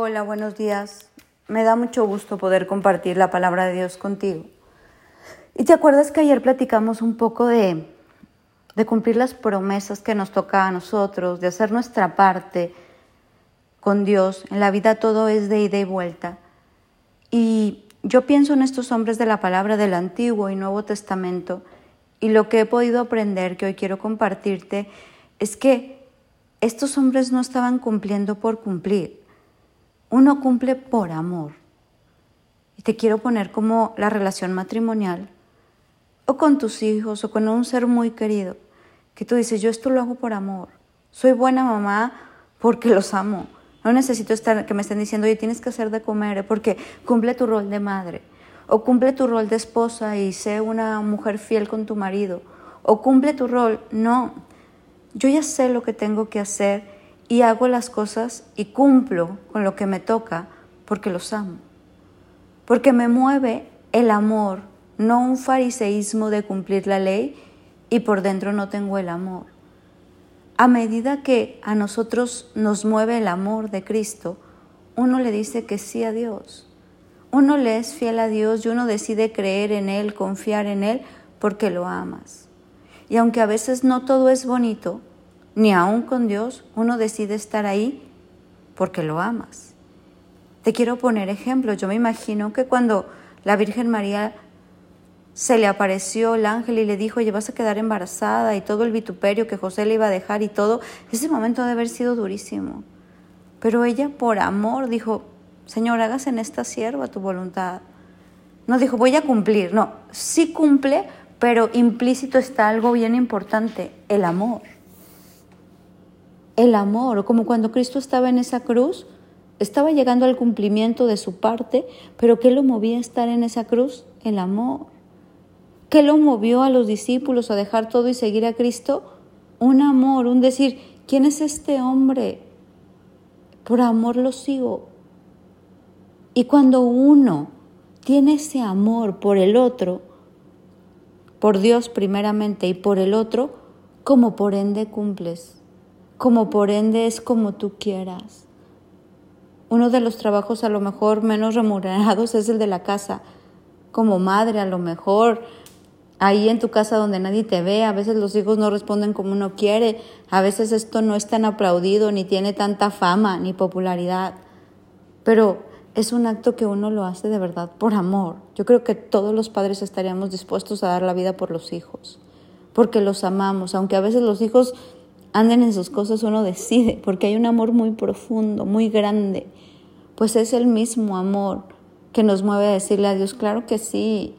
Hola, buenos días. Me da mucho gusto poder compartir la palabra de Dios contigo. ¿Y te acuerdas que ayer platicamos un poco de, cumplir las promesas que nos toca a nosotros, de hacer nuestra parte con Dios? En la vida todo es de ida y vuelta. Y yo pienso en estos hombres de la palabra del Antiguo y Nuevo Testamento y lo que he podido aprender que hoy quiero compartirte es que estos hombres no estaban cumpliendo por cumplir. Uno cumple por amor. Y te quiero poner como la relación matrimonial o con tus hijos o con un ser muy querido, que tú dices, yo esto lo hago por amor. Soy buena mamá porque los amo. No necesito estar que me estén diciendo, oye, tienes que hacer de comer, porque cumple tu rol de madre. O cumple tu rol de esposa y sé una mujer fiel con tu marido. O cumple tu rol. No, yo ya sé lo que tengo que hacer y hago las cosas y cumplo con lo que me toca porque los amo. Porque me mueve el amor, no un fariseísmo de cumplir la ley y por dentro no tengo el amor. A medida que a nosotros nos mueve el amor de Cristo, uno le dice que sí a Dios uno le es fiel a Dios y uno decide creer en Él, confiar en Él, porque lo amas. Y aunque a veces no todo es bonito, ni aún con Dios, uno decide estar ahí porque lo amas. Te quiero poner ejemplos. Yo me imagino que cuando la Virgen María se le apareció el ángel y le dijo, oye, vas a quedar embarazada y todo el vituperio que José le iba a dejar y todo, ese momento debe haber sido durísimo. Pero ella por amor dijo, Señor, hagas en esta sierva tu voluntad. No dijo, voy a cumplir, no, sí cumple, pero implícito está algo bien importante, el amor. El amor, como cuando Cristo estaba en esa cruz, estaba llegando al cumplimiento de su parte, pero ¿qué lo movía a estar en esa cruz? El amor. ¿Qué lo movió a los discípulos a dejar todo y seguir a Cristo? Un amor, un decir, ¿quién es este hombre? Por amor lo sigo, y cuando uno tiene ese amor por el otro, por Dios primeramente y por el otro, como por ende cumples, como por ende es como tú quieras. Uno de los trabajos a lo mejor menos remunerados es el de la casa. Como madre a lo mejor, ahí en tu casa donde nadie te ve, a veces los hijos no responden como uno quiere, a veces esto no es tan aplaudido, ni tiene tanta fama, ni popularidad. Pero es un acto que uno lo hace de verdad por amor. Yo creo que todos los padres estaríamos dispuestos a dar la vida por los hijos, porque los amamos, aunque a veces los hijos anden en sus cosas, uno decide, porque hay un amor muy profundo, muy grande, pues es el mismo amor que nos mueve a decirle a Dios, claro que sí,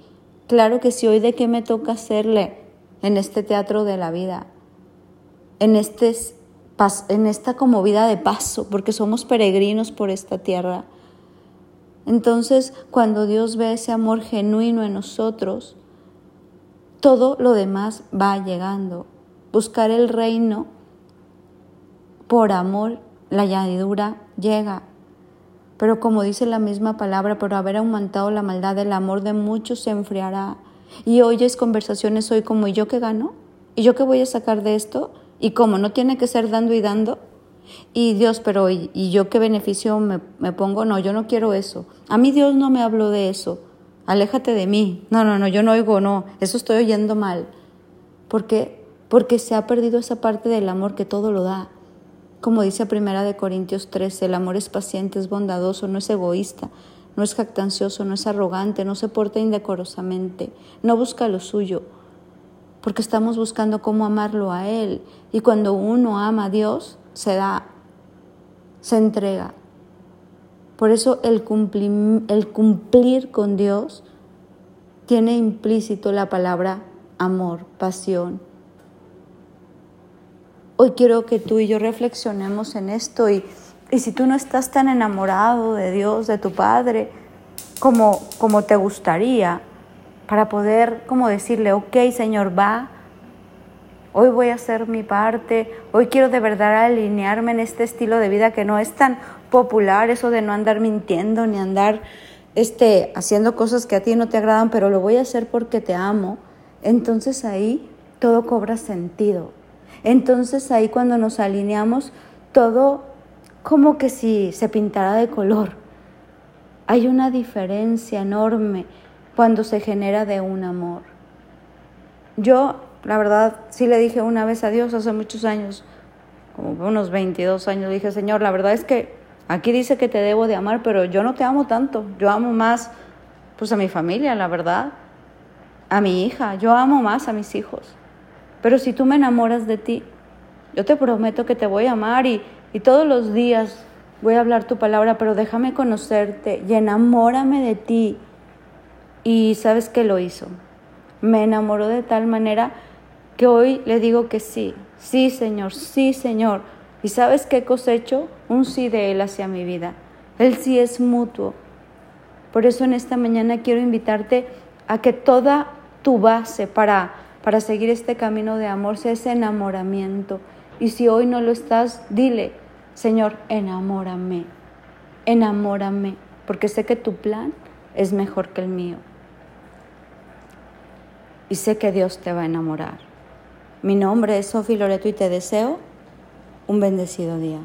claro que sí, hoy de qué me toca hacerle en este teatro de la vida, en, este, en esta como vida de paso, porque somos peregrinos por esta tierra entonces, cuando Dios ve ese amor genuino en nosotros, todo lo demás va llegando. Buscar el reino por amor, la añadidura llega. Pero como dice la misma palabra, por haber aumentado la maldad, el amor de muchos se enfriará. Y oyes conversaciones hoy como, ¿y yo qué gano? ¿Y yo qué voy a sacar de esto? ¿Y cómo? ¿No tiene que ser dando y dando? Y Dios, pero ¿y, yo qué beneficio me, me, pongo? No, yo no quiero eso. A mí Dios no me habló de eso. Aléjate de mí. No, no, no, yo no oigo, no. Eso estoy oyendo mal. ¿Por qué? Porque se ha perdido esa parte del amor que todo lo da. Como dice Primera de Corintios 13, el amor es paciente, es bondadoso, no es egoísta, no es jactancioso, no es arrogante, no se porta indecorosamente, no busca lo suyo, porque estamos buscando cómo amarlo a Él. Y cuando uno ama a Dios, se da, se entrega. Por eso el el cumplir con Dios tiene implícito la palabra amor, pasión. Hoy quiero que tú y yo reflexionemos en esto y, y si tú no estás tan enamorado de Dios, de tu Padre, como, como te gustaría, para poder como decirle, ok Señor, va, hoy voy a hacer mi parte, hoy quiero de verdad alinearme en este estilo de vida que no es tan popular, eso de no andar mintiendo ni andar este, haciendo cosas que a ti no te agradan, pero lo voy a hacer porque te amo, entonces ahí todo cobra sentido. Entonces ahí cuando nos alineamos, todo como que si se pintara de color. Hay una diferencia enorme cuando se genera de un amor. Yo, la verdad, sí le dije una vez a Dios hace muchos años, como unos 22 años, dije, Señor, la verdad es que aquí dice que te debo de amar, pero yo no te amo tanto. Yo amo más, pues, a mi familia, la verdad, a mi hija. Yo amo más a mis hijos. Pero si tú me enamoras de ti, yo te prometo que te voy a amar y, y todos los días voy a hablar tu palabra, pero déjame conocerte y enamórame de ti. Y sabes que lo hizo. Me enamoró de tal manera que hoy le digo que sí, sí Señor, sí Señor. ¿Y sabes qué cosecho? Un sí de Él hacia mi vida. El sí es mutuo. Por eso en esta mañana quiero invitarte a que toda tu base para, para seguir este camino de amor sea ese enamoramiento. Y si hoy no lo estás, dile, Señor, enamórame, enamórame, porque sé que tu plan es mejor que el mío. Y sé que Dios te va a enamorar. Mi nombre es Sofi Loreto y te deseo un bendecido día.